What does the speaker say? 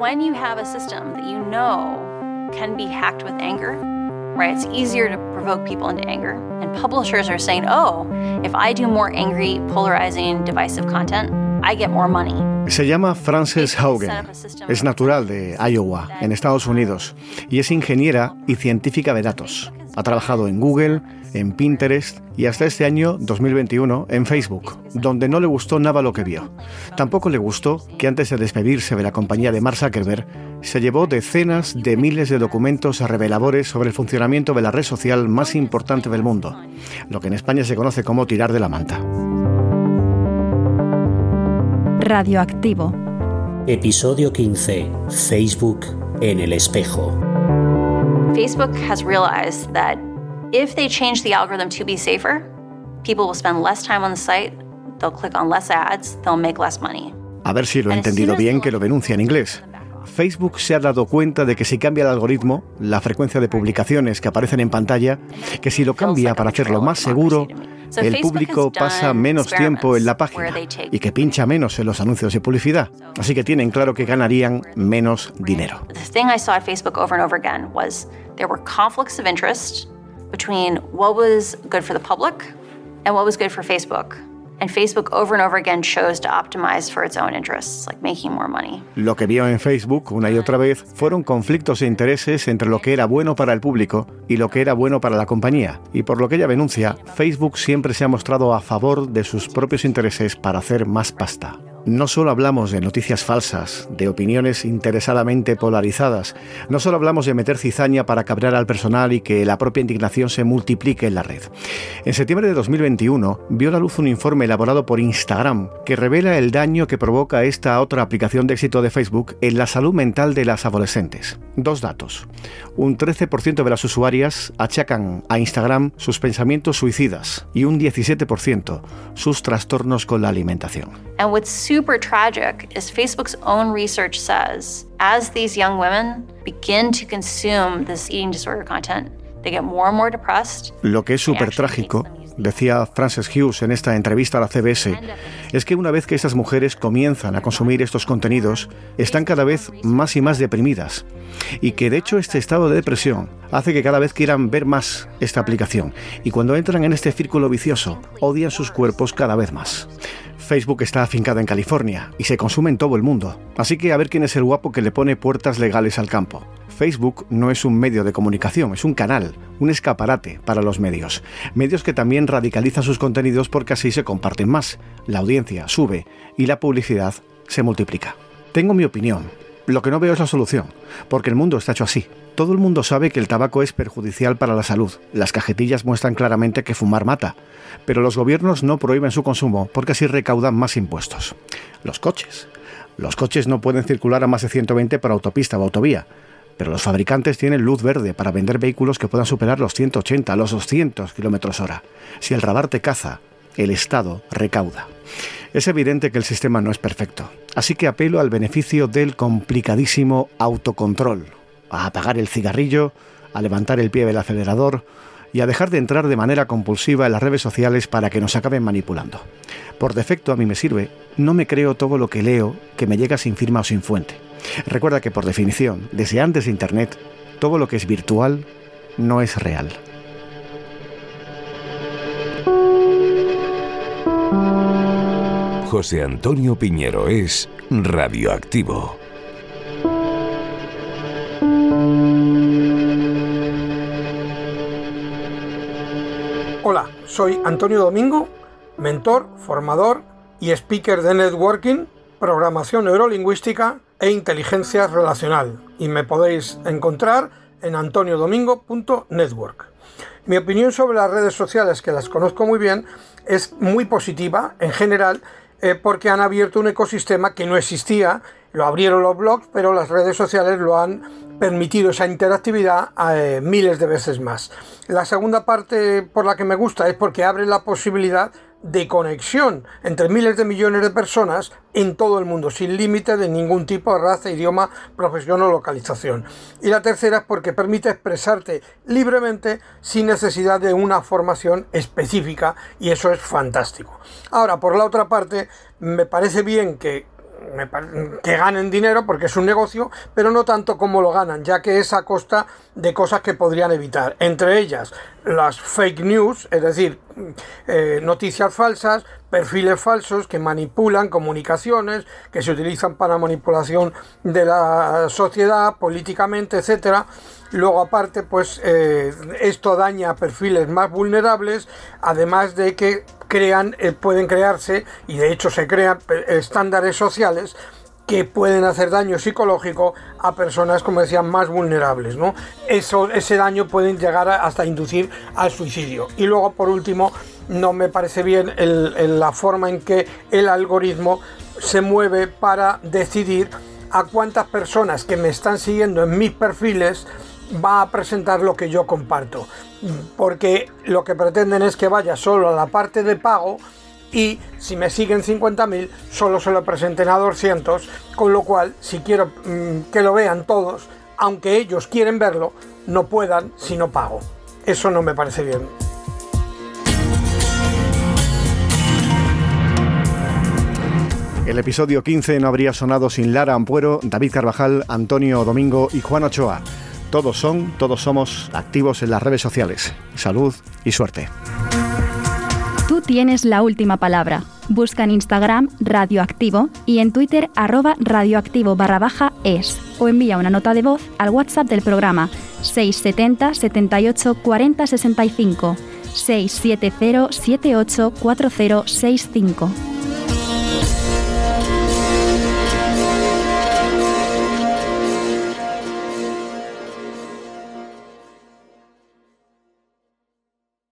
when you have a system that you know can be hacked with anger, right? It's easier to provoke people into anger. And publishers are saying, oh, if I do more angry, polarizing, divisive content, I get more money. Se llama Frances Haugen. Es natural de Iowa, en Estados Unidos, y es ingeniera y científica de datos. Ha trabajado en Google, en Pinterest y hasta este año 2021 en Facebook, donde no le gustó nada lo que vio. Tampoco le gustó que antes de despedirse de la compañía de Mark Zuckerberg se llevó decenas de miles de documentos reveladores sobre el funcionamiento de la red social más importante del mundo, lo que en España se conoce como tirar de la manta. Radioactivo. Episodio 15. Facebook en el espejo. Facebook has realized that if they change the algorithm to be safer, people will spend less time on the site, they'll click on less ads, they'll make less money. A ver si lo he entendido bien que lo denuncia en inglés. Facebook se ha dado cuenta de que si cambia el algoritmo, la frecuencia de publicaciones que aparecen en pantalla, que si lo cambia para hacerlo más seguro, el público pasa menos tiempo en la página y que pincha menos en los anuncios de publicidad. Así que tienen claro que ganarían menos dinero. Facebook and Facebook over and over again chose to optimize for its own interests, like making more money. Lo que vio en Facebook una y otra vez fueron conflictos de intereses entre lo que era bueno para el público y lo que era bueno para la compañía. Y por lo que ella denuncia, Facebook siempre se ha mostrado a favor de sus propios intereses para hacer más pasta. No solo hablamos de noticias falsas, de opiniones interesadamente polarizadas, no solo hablamos de meter cizaña para cabrear al personal y que la propia indignación se multiplique en la red. En septiembre de 2021 vio la luz un informe elaborado por Instagram que revela el daño que provoca esta otra aplicación de éxito de Facebook en la salud mental de las adolescentes. Dos datos. Un 13% de las usuarias achacan a Instagram sus pensamientos suicidas y un 17% sus trastornos con la alimentación. Super tragic is Facebook's own research says as these young women begin to consume this eating disorder content, they get more and more depressed. Lo que es súper trágico, decía Frances Hughes en esta entrevista a la CBS, es que una vez que estas mujeres comienzan a consumir estos contenidos, están cada vez más y más deprimidas. Y que de hecho este estado de depresión hace que cada vez quieran ver más esta aplicación. Y cuando entran en este círculo vicioso, odian sus cuerpos cada vez más. Facebook está afincado en California y se consume en todo el mundo. Así que a ver quién es el guapo que le pone puertas legales al campo. Facebook no es un medio de comunicación, es un canal, un escaparate para los medios. Medios que también radicalizan sus contenidos porque así se comparten más, la audiencia sube y la publicidad se multiplica. Tengo mi opinión. Lo que no veo es la solución, porque el mundo está hecho así. Todo el mundo sabe que el tabaco es perjudicial para la salud. Las cajetillas muestran claramente que fumar mata. Pero los gobiernos no prohíben su consumo porque así recaudan más impuestos. Los coches. Los coches no pueden circular a más de 120 por autopista o autovía. Pero los fabricantes tienen luz verde para vender vehículos que puedan superar los 180, los 200 kilómetros hora. Si el radar te caza, el Estado recauda. Es evidente que el sistema no es perfecto, así que apelo al beneficio del complicadísimo autocontrol, a apagar el cigarrillo, a levantar el pie del acelerador y a dejar de entrar de manera compulsiva en las redes sociales para que nos acaben manipulando. Por defecto a mí me sirve, no me creo todo lo que leo que me llega sin firma o sin fuente. Recuerda que por definición, desde antes de Internet, todo lo que es virtual no es real. José Antonio Piñero es radioactivo. Hola, soy Antonio Domingo, mentor, formador y speaker de networking, programación neurolingüística e inteligencia relacional. Y me podéis encontrar en antoniodomingo.network. Mi opinión sobre las redes sociales, que las conozco muy bien, es muy positiva en general porque han abierto un ecosistema que no existía, lo abrieron los blogs, pero las redes sociales lo han permitido esa interactividad eh, miles de veces más. La segunda parte por la que me gusta es porque abre la posibilidad de conexión entre miles de millones de personas en todo el mundo, sin límite de ningún tipo de raza, idioma, profesión o localización. Y la tercera es porque permite expresarte libremente sin necesidad de una formación específica y eso es fantástico. Ahora, por la otra parte, me parece bien que que ganen dinero porque es un negocio, pero no tanto como lo ganan, ya que es a costa de cosas que podrían evitar. Entre ellas, las fake news, es decir, eh, noticias falsas, perfiles falsos que manipulan comunicaciones, que se utilizan para manipulación de la sociedad, políticamente, etcétera. Luego, aparte, pues eh, esto daña a perfiles más vulnerables, además de que crean, eh, pueden crearse, y de hecho se crean estándares sociales que pueden hacer daño psicológico a personas, como decían, más vulnerables. ¿no? Eso, ese daño puede llegar hasta inducir al suicidio. Y luego, por último, no me parece bien la forma en que el algoritmo se mueve para decidir a cuántas personas que me están siguiendo en mis perfiles va a presentar lo que yo comparto. Porque lo que pretenden es que vaya solo a la parte de pago y si me siguen 50.000 solo se lo presenten a 200, con lo cual si quiero mm, que lo vean todos, aunque ellos quieren verlo, no puedan si no pago. Eso no me parece bien. El episodio 15 no habría sonado sin Lara Ampuero, David Carvajal, Antonio Domingo y Juan Ochoa. Todos son, todos somos activos en las redes sociales. Salud y suerte tienes la última palabra. Busca en Instagram Radioactivo y en Twitter arroba radioactivo barra baja es o envía una nota de voz al WhatsApp del programa 670 78 40 65 670 78 40 65.